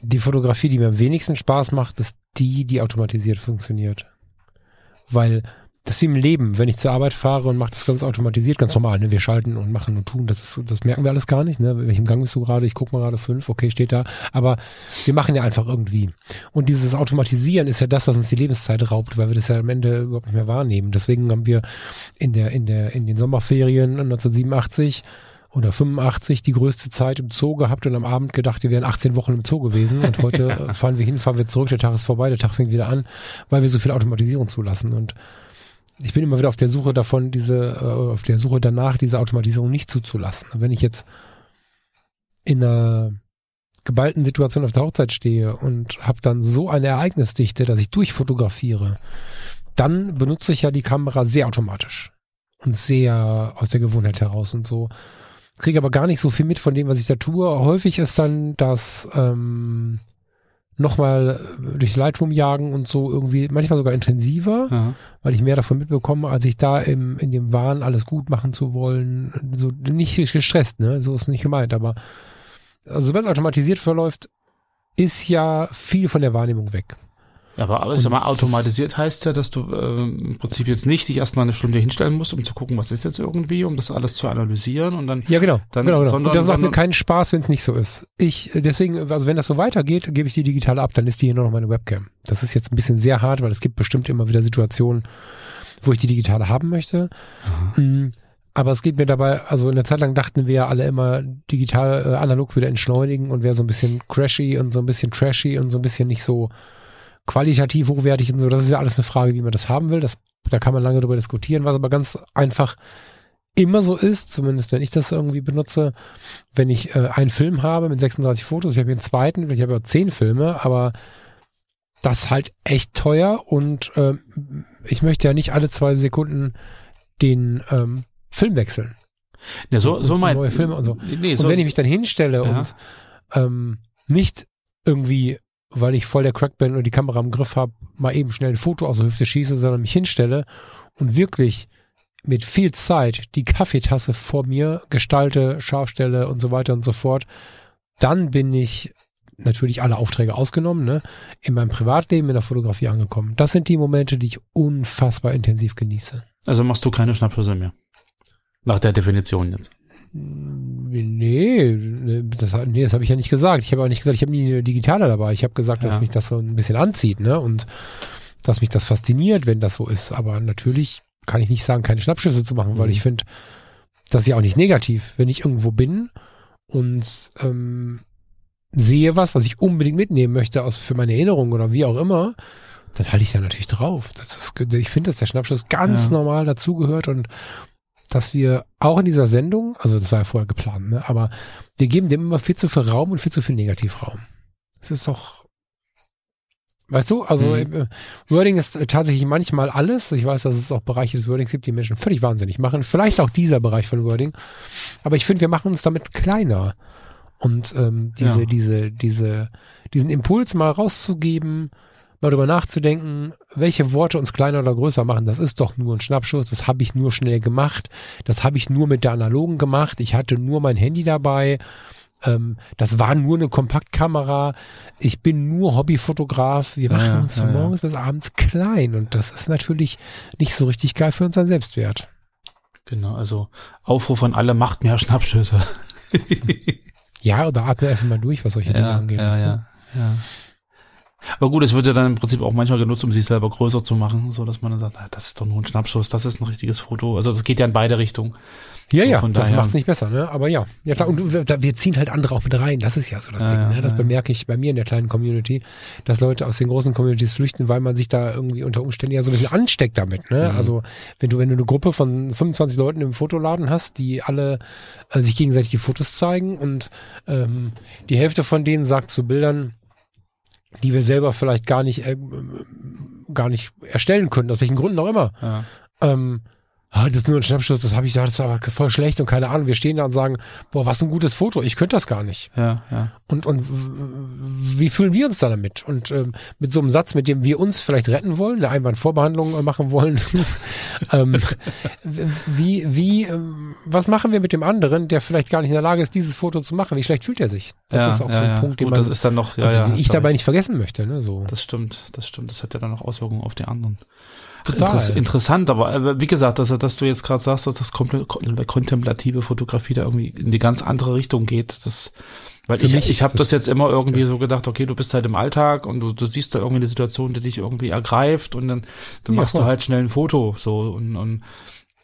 A: die Fotografie, die mir am wenigsten Spaß macht, ist die, die automatisiert funktioniert. Weil das ist wie im Leben, wenn ich zur Arbeit fahre und mache das ganz automatisiert, ganz normal, ne? Wir schalten und machen und tun, das ist, das merken wir alles gar nicht, ne? Welchem Gang bist du gerade? Ich guck mal gerade fünf, okay, steht da. Aber wir machen ja einfach irgendwie. Und dieses Automatisieren ist ja das, was uns die Lebenszeit raubt, weil wir das ja am Ende überhaupt nicht mehr wahrnehmen. Deswegen haben wir in der, in der, in den Sommerferien 1987 oder 85 die größte Zeit im Zoo gehabt und am Abend gedacht, wir wären 18 Wochen im Zoo gewesen und heute äh, fahren wir hin, fahren wir zurück, der Tag ist vorbei, der Tag fängt wieder an, weil wir so viel Automatisierung zulassen und ich bin immer wieder auf der Suche davon, diese, äh, auf der Suche danach, diese Automatisierung nicht zuzulassen. Wenn ich jetzt in einer geballten Situation auf der Hochzeit stehe und habe dann so eine Ereignisdichte, dass ich durchfotografiere, dann benutze ich ja die Kamera sehr automatisch und sehr aus der Gewohnheit heraus und so. Kriege aber gar nicht so viel mit von dem, was ich da tue. Häufig ist dann das ähm, nochmal durch Lightroom jagen und so irgendwie, manchmal sogar intensiver
B: Ja.
A: weil ich mehr davon mitbekomme, als ich da im, in dem Wahn alles gut machen zu wollen. So nicht gestresst, ne? So ist nicht gemeint, aber also sobald es automatisiert verläuft, ist ja viel von der Wahrnehmung weg.
B: Ja, aber ich sag mal, automatisiert heißt ja, dass du ähm, im Prinzip jetzt nicht dich erstmal eine Stunde hinstellen musst, um zu gucken, was ist jetzt irgendwie, um das alles zu analysieren und dann
A: Ja, genau.
B: Dann-
A: genau, genau.
B: sondern-
A: und das macht mir keinen Spaß, wenn es nicht so ist. Ich, deswegen, also wenn das so weitergeht, gebe ich die digital ab, dann ist die hier nur noch meine Webcam. Das ist jetzt ein bisschen sehr hart, weil es gibt bestimmt immer wieder Situationen, wo ich die digitale haben möchte. Mm, Aber es geht mir dabei, also in der Zeit lang dachten wir ja alle immer, digital, äh, analog würde entschleunigen und wäre so ein bisschen crashy und so ein bisschen trashy und so ein bisschen nicht so qualitativ hochwertig und so. Das ist ja alles eine Frage, wie man das haben will. Das, da kann man lange drüber diskutieren, was aber ganz einfach immer so ist, zumindest wenn ich das irgendwie benutze, wenn ich äh, einen Film habe mit 36 Fotos, ich habe hier einen zweiten, ich habe ja zehn Filme, aber das ist halt echt teuer und ähm, ich möchte ja nicht alle zwei Sekunden den ähm, Film wechseln.
B: ja, so,
A: und-
B: so
A: und
B: mein
A: neue Filme und so.
B: Nee,
A: Und
B: so,
A: wenn ich mich dann hinstelle
B: Ja.
A: und ähm, nicht irgendwie, weil ich voll der Crack bin und die Kamera im Griff habe, mal eben schnell ein Foto aus der Hüfte schieße, sondern mich hinstelle und wirklich mit viel Zeit die Kaffeetasse vor mir gestalte, scharf stelle und so weiter und so fort, dann bin ich natürlich alle Aufträge ausgenommen, ne, in meinem Privatleben in der Fotografie angekommen. Das sind die Momente, die ich unfassbar intensiv genieße.
B: also machst du keine Schnappschüsse mehr. Nach der Definition jetzt.
A: Nee, das, nee, das habe ich ja nicht gesagt. Ich habe auch nicht gesagt, ich habe nie eine digitale dabei. Ich habe gesagt, dass
B: Ja.
A: mich das so ein bisschen anzieht, ne? Und dass mich das fasziniert, wenn das so ist. Aber natürlich kann ich nicht sagen, keine Schnappschüsse zu machen, weil
B: Mhm.
A: ich finde, das ist ja auch nicht negativ. Wenn ich irgendwo bin und ähm, sehe was, was ich unbedingt mitnehmen möchte aus für meine Erinnerung oder wie auch immer, dann halte ich da natürlich drauf. Das ist, ich finde, dass der Schnappschuss ganz
B: Ja.
A: normal dazugehört und dass wir auch in dieser Sendung, also das war ja vorher geplant, ne, aber wir geben dem immer viel zu viel Raum und viel zu viel Negativraum. Es ist doch, weißt du, also
B: Mhm.
A: äh, Wording ist tatsächlich manchmal alles. Ich weiß, dass es auch Bereiche des Wordings gibt, die Menschen völlig wahnsinnig machen. Vielleicht auch dieser Bereich von Wording. Aber ich finde, wir machen uns damit kleiner. Und ähm, diese,
B: Ja.
A: diese, diese, diesen Impuls mal rauszugeben, mal drüber nachzudenken, welche Worte uns kleiner oder größer machen. Das ist doch nur ein Schnappschuss, das habe ich nur schnell gemacht, das habe ich nur mit der analogen gemacht, ich hatte nur mein Handy dabei. Ähm, das war nur eine Kompaktkamera. Ich bin nur Hobbyfotograf. Wir machen
B: ja,
A: uns von
B: ja, ja.
A: morgens bis abends klein und das ist natürlich nicht so richtig geil für unseren Selbstwert.
B: Genau, also Aufruf an alle, macht mehr Schnappschüsse.
A: Ja, oder atme einfach mal durch, was solche Dinge
B: ja,
A: angeht.
B: ja, ja, ja. Aber gut, es wird ja dann im Prinzip auch manchmal genutzt, um sich selber größer zu machen, so dass man dann sagt, ah, das ist doch nur ein Schnappschuss, das ist ein richtiges Foto. Also das geht ja in beide Richtungen.
A: Ja, ja, das macht es nicht besser, ne? Aber ja, ja klar. Und wir- ziehen halt andere auch mit rein. Das ist ja so das
B: Ja,
A: Ding.
B: ja,
A: Ne? Das
B: ja.
A: bemerke ich bei mir in der kleinen Community, dass Leute aus den großen Communities flüchten, weil man sich da irgendwie unter Umständen ja so ein bisschen ansteckt damit. Ne?
B: Mhm.
A: Also wenn du wenn du eine Gruppe von 25 Leuten im Fotoladen hast, die alle äh, sich gegenseitig die Fotos zeigen und ähm, die Hälfte von denen sagt zu Bildern, die wir selber vielleicht gar nicht äh, gar nicht erstellen können, aus welchen Gründen auch immer
B: Ja.
A: ähm, ah, das ist nur ein Schnappschuss, das habe ich gesagt, das ist aber voll schlecht und keine Ahnung. Wir stehen da und sagen, boah, was ein gutes Foto, ich könnte das gar nicht.
B: Ja, ja.
A: Und, und wie fühlen wir uns da damit? Und ähm, mit so einem Satz, mit dem wir uns vielleicht retten wollen, eine Einwandvorbehandlung machen wollen, ähm, wie, wie, ähm, was machen wir mit dem anderen, der vielleicht gar nicht in der Lage ist, dieses Foto zu machen? Wie schlecht fühlt er sich? Das
B: ja,
A: ist auch
B: ja,
A: so ein
B: ja.
A: Punkt, den
B: Gut,
A: man,
B: das ist dann noch, ja,
A: also,
B: ja,
A: ich dabei nicht vergessen möchte. Ne? So.
B: Das stimmt, das stimmt. Das hat ja dann noch Auswirkungen auf die anderen.
A: Total.
B: Interess interessant, aber äh, wie gesagt, dass, dass du jetzt gerade sagst, dass das kontemplative Fotografie da irgendwie in die ganz andere Richtung geht, das, weil
A: Für
B: ich,
A: mich,
B: ich habe
A: das-
B: jetzt immer irgendwie so gedacht, okay, du bist halt im Alltag und du, du siehst da irgendwie eine Situation, die dich irgendwie ergreift und dann, dann
A: Ja,
B: machst
A: voll.
B: du halt schnell ein Foto, so und, und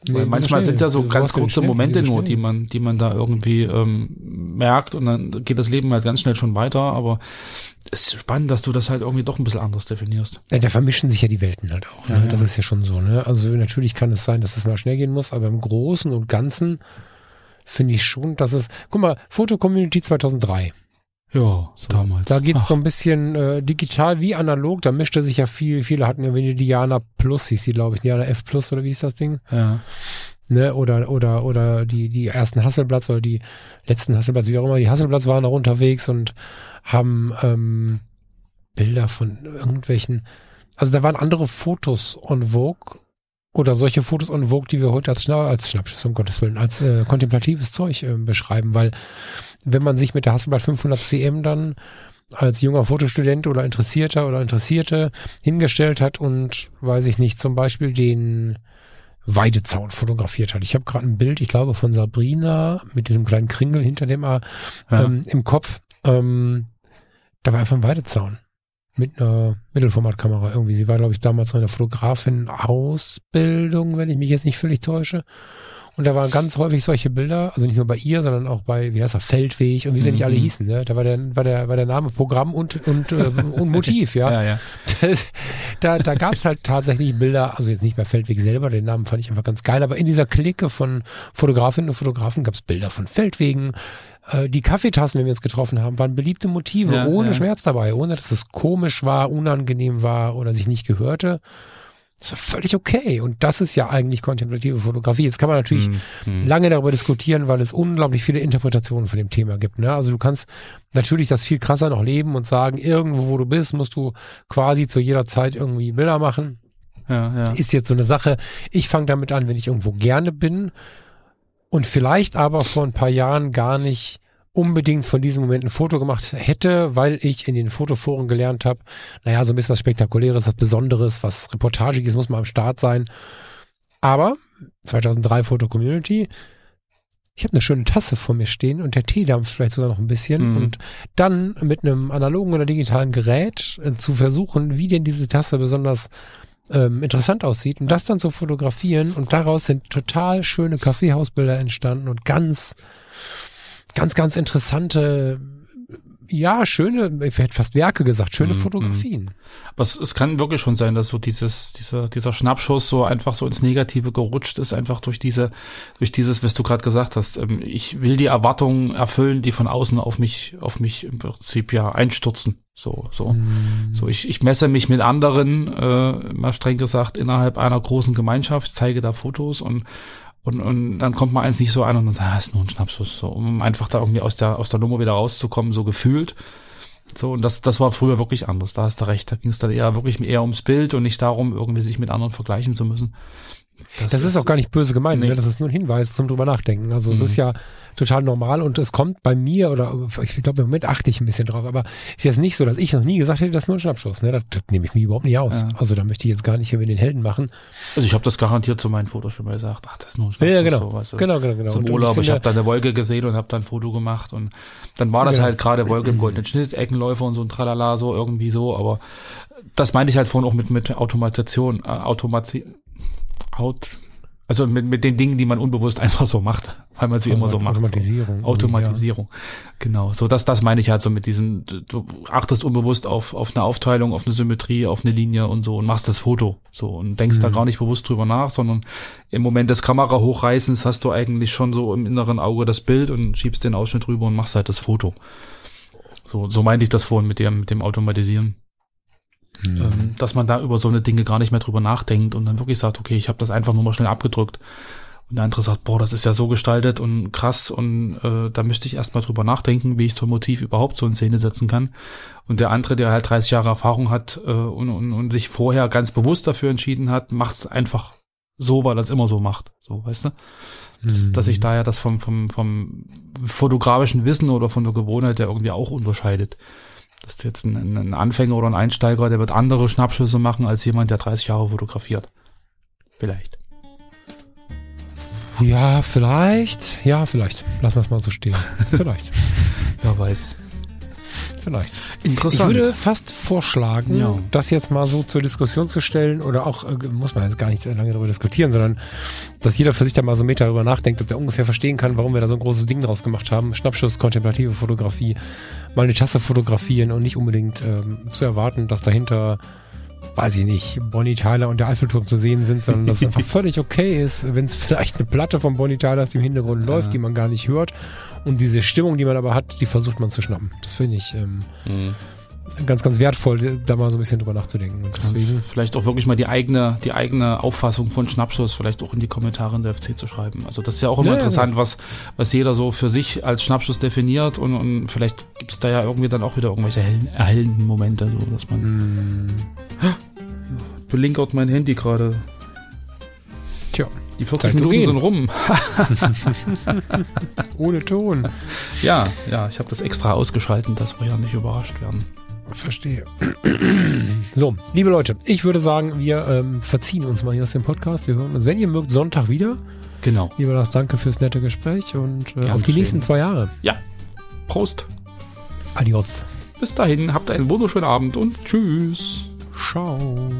B: weil
A: wieso
B: manchmal sind ja so
A: Wieso
B: ganz kurze
A: schnell?
B: Momente nur, die man, die man da irgendwie ähm, merkt und dann geht das Leben halt ganz schnell schon weiter, aber es ist spannend, dass du das halt irgendwie doch ein bisschen anders definierst.
A: Ja, da vermischen sich ja die Welten halt auch. Ne?
B: Ja, ja.
A: Das ist ja schon so. Ne? Also natürlich kann es sein, dass es mal schnell gehen muss, aber im Großen und Ganzen finde ich schon, dass es. Guck mal, Foto-Community 2003.
B: Ja,
A: So,
B: damals.
A: Da geht es
B: Ach,
A: so ein bisschen äh, digital wie analog. Da mischte sich ja viel. Viele hatten irgendwie die Diana Plus, hieß die, glaube ich. Diana F Plus oder wie hieß das Ding?
B: Ja.
A: Ne? Oder oder oder die die ersten Hasselblatts oder die letzten Hasselblatts, wie auch immer. Die Hasselblatts waren auch unterwegs und haben ähm, Bilder von irgendwelchen. Also da waren andere Fotos on Vogue oder solche Fotos on Vogue, die wir heute als, Schna als Schnappschuss, um Gottes Willen, als äh, kontemplatives Zeug äh, beschreiben, weil wenn man sich mit der Hasselblad 500 CM dann als junger Fotostudent oder Interessierter oder Interessierte hingestellt hat und, weiß ich nicht, zum Beispiel den Weidezaun fotografiert hat. Ich habe gerade ein Bild, ich glaube, von Sabrina mit diesem kleinen Kringel hinter dem A
B: Ja.
A: ähm, im Kopf. Ähm, da war einfach ein Weidezaun mit einer Mittelformatkamera irgendwie. Sie war, glaube ich, damals noch eine Fotografin Ausbildung, wenn ich mich jetzt nicht völlig täusche. Und da waren ganz häufig solche Bilder, also nicht nur bei ihr, sondern auch bei, wie heißt er, Feldweg und wie sie nicht alle
B: Mhm.
A: hießen, ne? Da war der, war der, war der Name Programm und, und, äh, und Motiv, ja.
B: ja, ja.
A: Das, da da gab es halt tatsächlich Bilder, also jetzt nicht bei Feldweg selber, den Namen fand ich einfach ganz geil, aber in dieser Clique von Fotografinnen und Fotografen gab es Bilder von Feldwegen. Äh, die Kaffeetassen, wenn wir uns getroffen haben, waren beliebte Motive,
B: Ja,
A: ohne
B: ja.
A: Schmerz dabei, ohne dass es komisch war, unangenehm war oder sich nicht gehörte. Das war völlig okay. Und das ist ja eigentlich kontemplative Fotografie. Jetzt kann man natürlich
B: Hm, hm.
A: lange darüber diskutieren, weil es unglaublich viele Interpretationen von dem Thema gibt. Ne? Also du kannst natürlich das viel krasser noch leben und sagen, irgendwo, wo du bist, musst du quasi zu jeder Zeit irgendwie Bilder machen.
B: Ja, ja.
A: Ist jetzt so eine Sache. Ich fange damit an, wenn ich irgendwo gerne bin und vielleicht aber vor ein paar Jahren gar nicht unbedingt von diesem Moment ein Foto gemacht hätte, weil ich in den Fotoforen gelernt habe, naja, so ein bisschen was Spektakuläres, was Besonderes, was Reportagiges muss mal am Start sein. Aber 2003 Foto Community, ich habe eine schöne Tasse vor mir stehen und der Tee dampft vielleicht sogar noch ein bisschen
B: Mhm.
A: und dann mit einem analogen oder digitalen Gerät äh, zu versuchen, wie denn diese Tasse besonders ähm, interessant aussieht und das dann zu fotografieren und daraus sind total schöne Kaffeehausbilder entstanden und ganz, ganz, ganz interessante, ja, schöne, ich hätte fast Werke gesagt, schöne
B: Mhm,
A: Fotografien.
B: Aber es, es kann wirklich schon sein, dass so dieses, dieser, dieser Schnappschuss so einfach so ins Negative gerutscht ist, einfach durch diese, durch dieses, was du gerade gesagt hast. Ähm, Ich will die Erwartungen erfüllen, die von außen auf mich, auf mich im Prinzip ja einstürzen. So, so.
A: Mhm.
B: So, ich, ich messe mich mit anderen, äh, mal streng gesagt, innerhalb einer großen Gemeinschaft, zeige da Fotos und und, und dann kommt man eins nicht so an und dann sagt, ah, ist nur ein Schnappschuss, so, um einfach da irgendwie aus der, aus der Nummer wieder rauszukommen, so gefühlt. So, und das, das war früher wirklich anders, da hast du recht. Da ging es dann eher wirklich eher ums Bild und nicht darum, irgendwie sich mit anderen vergleichen zu müssen.
A: Das, ist, auch gar nicht böse gemeint,
B: Nee.
A: ne? das ist nur ein Hinweis zum drüber nachdenken. Also es
B: Mhm.
A: ist ja total normal und es kommt bei mir oder ich glaube im Moment achte ich ein bisschen drauf, aber ist jetzt nicht so, dass ich noch nie gesagt hätte, das ist nur ein Schnappschuss. Ne? Das, das nehme ich mir überhaupt nicht aus.
B: Ja.
A: Also da möchte ich jetzt gar nicht hier mit den Helden machen.
B: Also ich habe das garantiert zu meinen Fotos schon mal gesagt. Ach, das ist nur ein
A: Ja, ja,
B: Schnappschuss,
A: genau.
B: so, weißt du.
A: genau, genau, genau.
B: Zum
A: Und-
B: Urlaub, ich,
A: finde-
B: habe da eine Wolke gesehen und habe dann ein Foto gemacht und dann war das
A: Genau.
B: halt gerade Wolke im goldenen Schnitt, Eckenläufer und so ein Tralala, so irgendwie so, aber das meinte ich halt vorhin auch mit, mit Automatation, äh, Automati Aut also mit, mit den Dingen, die man unbewusst einfach so macht, weil man sie immer so macht. So.
A: Automatisierung.
B: Automatisierung. Genau. So, das, das meine ich halt so mit diesem, du- du achtest unbewusst auf, auf eine Aufteilung, auf eine Symmetrie, auf eine Linie und so und machst das Foto. So und denkst
A: Mhm.
B: da gar nicht bewusst drüber nach, sondern im Moment des Kamera hochreißens hast du eigentlich schon so im inneren Auge das Bild und schiebst den Ausschnitt rüber und machst halt das Foto. So, so meinte ich das vorhin mit dem, mit dem Automatisieren.
A: Mhm.
B: Ähm, dass man da über so eine Dinge gar nicht mehr drüber nachdenkt und dann wirklich sagt, okay, ich habe das einfach nur mal schnell abgedrückt. Und der andere sagt, boah, das ist ja so gestaltet und krass und äh, da müsste ich erstmal drüber nachdenken, wie ich so ein Motiv überhaupt so in Szene setzen kann. Und der andere, der halt 30 Jahre Erfahrung hat äh, und, und, und sich vorher ganz bewusst dafür entschieden hat, macht es einfach so, weil er es immer so macht. So, weißt du? Dass, dass sich daher das vom, vom, vom fotografischen Wissen oder von der Gewohnheit der irgendwie auch unterscheidet. Dass jetzt ein, ein Anfänger oder ein Einsteiger, der wird andere Schnappschüsse machen als jemand, der 30 Jahre fotografiert. Vielleicht.
A: Ja, vielleicht. Ja, vielleicht. Lassen wir es mal so stehen. Vielleicht.
B: Wer weiß.
A: Vielleicht.
B: Interessant.
A: Ich würde fast vorschlagen,
B: Ja.
A: das jetzt mal so zur Diskussion zu stellen oder auch, äh, muss man jetzt gar nicht lange darüber diskutieren, sondern dass jeder für sich da mal so einen Meter darüber nachdenkt, ob der ungefähr verstehen kann, warum wir da so ein großes Ding draus gemacht haben. Schnappschuss, kontemplative Fotografie, mal eine Tasse fotografieren und nicht unbedingt ähm, zu erwarten, dass dahinter weiß ich nicht, Bonnie Tyler und der Eiffelturm zu sehen sind, sondern dass es einfach völlig okay ist, wenn es vielleicht eine Platte von Bonnie Tyler aus dem Hintergrund läuft, die man gar nicht hört. Und diese Stimmung, die man aber hat, die versucht man zu schnappen. Das finde ich ähm, ganz, ganz wertvoll, da mal so ein bisschen drüber nachzudenken. Und deswegen,
B: vielleicht auch wirklich mal die eigene, die eigene Auffassung von Schnappschuss vielleicht auch in die Kommentare in der FC zu schreiben. Also das ist ja auch immer
A: Ja, ja,
B: interessant, was, was jeder so für sich als Schnappschuss definiert und, und vielleicht gibt es da ja irgendwie dann auch wieder irgendwelche hellen, erhellenden Momente, so dass man
A: mh,
B: belinkert mein Handy gerade.
A: tja,
B: Die 40
A: Zeit zu
B: Minuten
A: gehen.
B: sind rum.
A: ohne Ton.
B: Ja, ja, ich habe das extra ausgeschalten, dass wir ja nicht überrascht werden.
A: Verstehe. So, liebe Leute, ich würde sagen, wir ähm, verziehen uns mal hier aus dem Podcast. Wir hören uns, wenn ihr mögt, Sonntag wieder.
B: Genau.
A: Lieber das, danke fürs nette Gespräch und äh, auf die
B: geschehen.
A: nächsten zwei Jahre.
B: Ja. Prost.
A: Adios.
B: Bis dahin, habt einen wunderschönen Abend und tschüss.
A: Ciao.